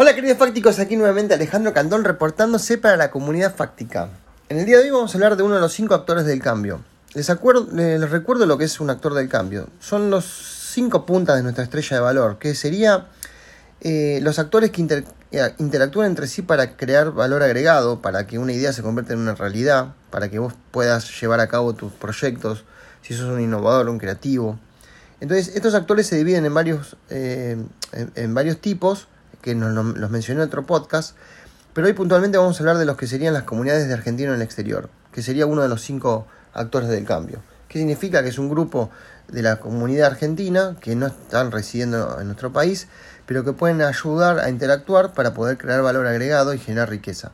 Hola queridos fácticos, aquí nuevamente Alejandro Candón reportándose para la comunidad fáctica. En el día de hoy vamos a hablar de uno de los cinco actores del cambio. Les, les recuerdo lo que es un actor del cambio. Son los cinco puntas de nuestra estrella de valor, que sería eh, los actores que eh, interactúan entre sí para crear valor agregado, para que una idea se convierta en una realidad, para que vos puedas llevar a cabo tus proyectos, si sos un innovador, un creativo. Entonces, estos actores se dividen en varios, eh, en varios tipos que nos, los mencioné en otro podcast, pero hoy puntualmente vamos a hablar de los que serían las comunidades de argentinos en el exterior, que sería uno de los cinco actores del cambio. ¿Qué significa? Que es un grupo de la comunidad argentina que no están residiendo en nuestro país, pero que pueden ayudar a interactuar para poder crear valor agregado y generar riqueza.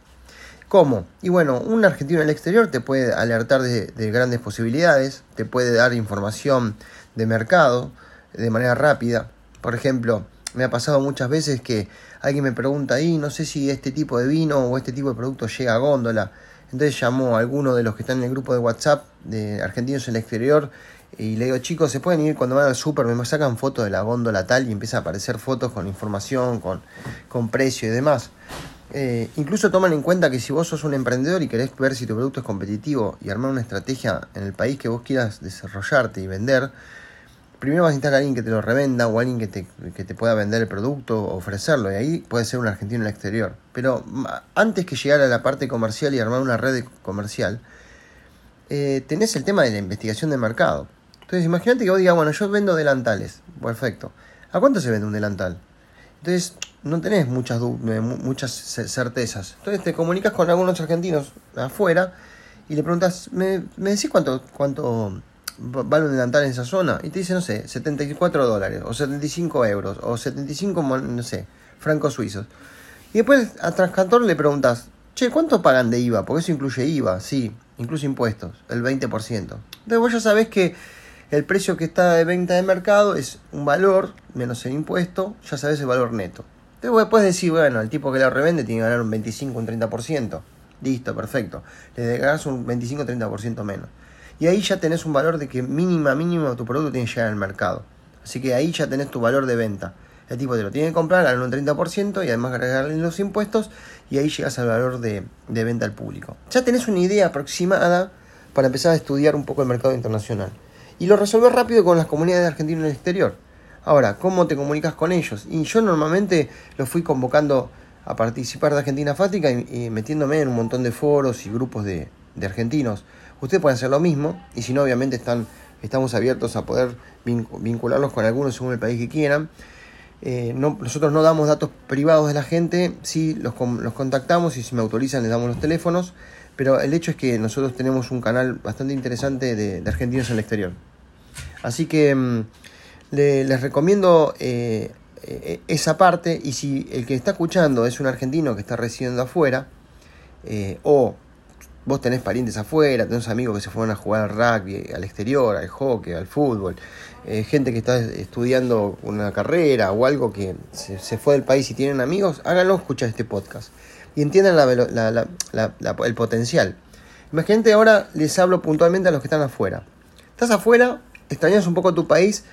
¿Cómo? Y bueno, un argentino en el exterior te puede alertar de, de grandes posibilidades, te puede dar información de mercado de manera rápida. Por ejemplo, me ha pasado muchas veces que alguien me pregunta ahí, no sé si este tipo de vino o este tipo de producto llega a góndola. Entonces llamó a alguno de los que están en el grupo de WhatsApp de argentinos en el exterior y le digo, chicos, se pueden ir cuando van al súper, me sacan fotos de la góndola tal y empieza a aparecer fotos con información, con, con precio y demás. Eh, incluso toman en cuenta que si vos sos un emprendedor y querés ver si tu producto es competitivo y armar una estrategia en el país que vos quieras desarrollarte y vender, primero vas a necesitar a alguien que te lo revenda o alguien que te, que te pueda vender el producto o ofrecerlo. Y ahí puede ser un argentino en el exterior. Pero antes que llegar a la parte comercial y armar una red comercial, eh, tenés el tema de la investigación de mercado. Entonces imagínate que vos digas, bueno, yo vendo delantales. Perfecto. ¿A cuánto se vende un delantal? Entonces no tenés muchas, eh, muchas certezas. Entonces te comunicas con algunos argentinos afuera y le preguntas, ¿me, me decís cuánto, cuánto vale un delantal en esa zona y te dice, no sé, 74 dólares o 75 euros o 75, no sé, francos suizos. Y después a Transcantor le preguntas, che, ¿cuánto pagan de IVA? Porque eso incluye IVA, sí, incluye impuestos, el 20%. Entonces vos ya sabés que el precio que está de venta de mercado es un valor menos el impuesto, ya sabés el valor neto. Entonces vos puedes decir, bueno, el tipo que la revende tiene que ganar un 25, un 30%. Listo, perfecto. Le ganas un 25-30% menos. Y ahí ya tenés un valor de que mínima, mínimo tu producto tiene que llegar al mercado. Así que ahí ya tenés tu valor de venta. El tipo te lo tiene que comprar, ganar un 30% y además agregarle los impuestos y ahí llegas al valor de, de venta al público. Ya tenés una idea aproximada para empezar a estudiar un poco el mercado internacional. Y lo resolvés rápido con las comunidades argentinas en el exterior. Ahora, ¿cómo te comunicas con ellos? Y yo normalmente los fui convocando a participar de Argentina Fática y, metiéndome en un montón de foros y grupos de, de argentinos Ustedes pueden hacer lo mismo y si no, obviamente están, estamos abiertos a poder vincularlos con algunos según el país que quieran. Eh, nosotros no damos datos privados de la gente, sí los, los contactamos y si me autorizan les damos los teléfonos, pero el hecho es que nosotros tenemos un canal bastante interesante de, argentinos en el exterior. Así que mm, les recomiendo eh, eh, esa parte y si el que está escuchando es un argentino que está residiendo afuera o vos tenés parientes afuera, tenés amigos que se fueron a jugar al rugby, al exterior, al hockey, al fútbol, eh, gente que está estudiando una carrera o algo que se, fue del país y tienen amigos, háganlo escuchar este podcast y entiendan el potencial. Imagínate ahora les hablo puntualmente a los que están afuera. Estás afuera, extrañas un poco tu país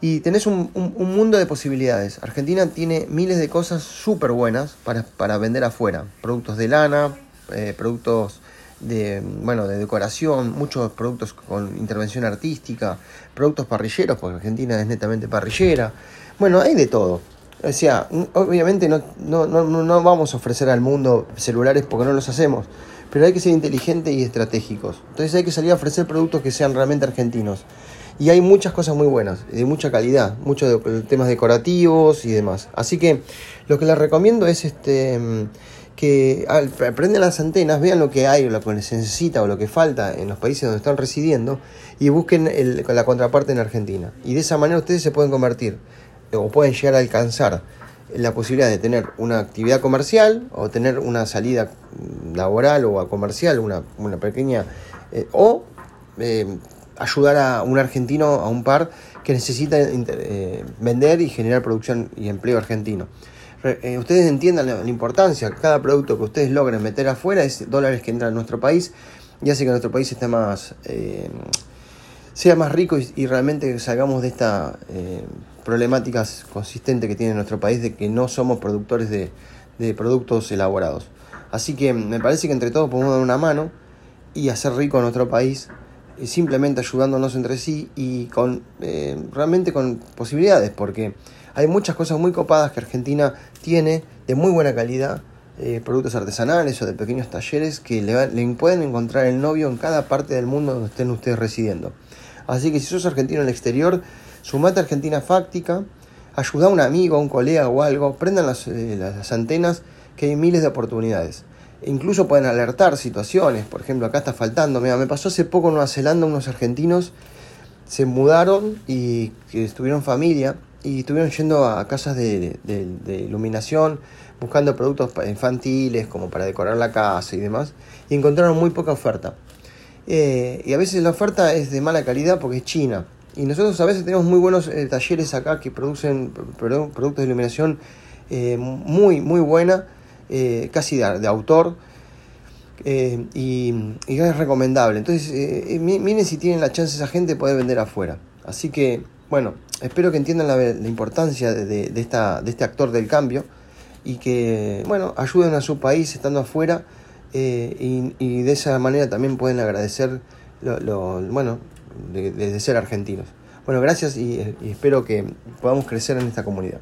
y tenés un, mundo de posibilidades. Argentina tiene miles de cosas súper buenas para, para, vender afuera. Productos de lana, eh, productos de, bueno, de decoración, muchos productos con intervención artística, productos parrilleros, porque Argentina es netamente parrillera. Bueno, hay de todo. O sea, obviamente no, no, no, no vamos a ofrecer al mundo celulares porque no los hacemos, pero hay que ser inteligentes y estratégicos. Entonces hay que salir a ofrecer productos que sean realmente argentinos. Y hay muchas cosas muy buenas, de mucha calidad, muchos temas decorativos y demás. Así que lo que les recomiendo es este que aprendan las antenas, vean lo que hay, o lo que se necesita o lo que falta en los países donde están residiendo y busquen la contraparte en Argentina. Y de esa manera ustedes se pueden convertir o pueden llegar a alcanzar la posibilidad de tener una actividad comercial o tener una salida laboral o comercial, una, pequeña, eh, o eh, ayudar a un argentino, a un par que necesita eh, vender y generar producción y empleo argentino. Eh, ustedes entiendan la, importancia, cada producto que ustedes logren meter afuera es dólares que entran a nuestro país y hace que nuestro país esté más, eh, sea más rico y, realmente salgamos de esta eh, problemática consistente que tiene nuestro país de que no somos productores de, productos elaborados. Así que me parece que entre todos podemos dar una mano y hacer rico a nuestro país eh, simplemente ayudándonos entre sí y con eh, realmente con posibilidades porque hay muchas cosas muy copadas que Argentina tiene de muy buena calidad eh, productos artesanales o de pequeños talleres que le, pueden encontrar el novio en cada parte del mundo donde estén ustedes residiendo. Así que si sos argentino en el exterior, sumate a Argentina Fáctica, ayuda a un amigo, a un colega o algo, prendan las, eh, antenas que hay miles de oportunidades. E incluso pueden alertar situaciones, por ejemplo, acá está faltando, me pasó hace poco en Nueva Zelanda unos argentinos se mudaron y que estuvieron familia y estuvieron yendo a casas de, iluminación, buscando productos infantiles como para decorar la casa y demás, y encontraron muy poca oferta. Eh, y a veces la oferta es de mala calidad porque es china. Y nosotros a veces tenemos muy buenos eh, talleres acá que producen productos de iluminación eh, muy, muy buena, casi de, autor. Y, es recomendable. Entonces, miren si tienen la chance esa gente de poder vender afuera. Así que bueno, espero que entiendan la, importancia de, esta, de este actor del cambio y que, bueno, ayuden a su país estando afuera eh, y, de esa manera también pueden agradecer lo, bueno, de, ser argentinos. Bueno, gracias y espero que podamos crecer en esta comunidad.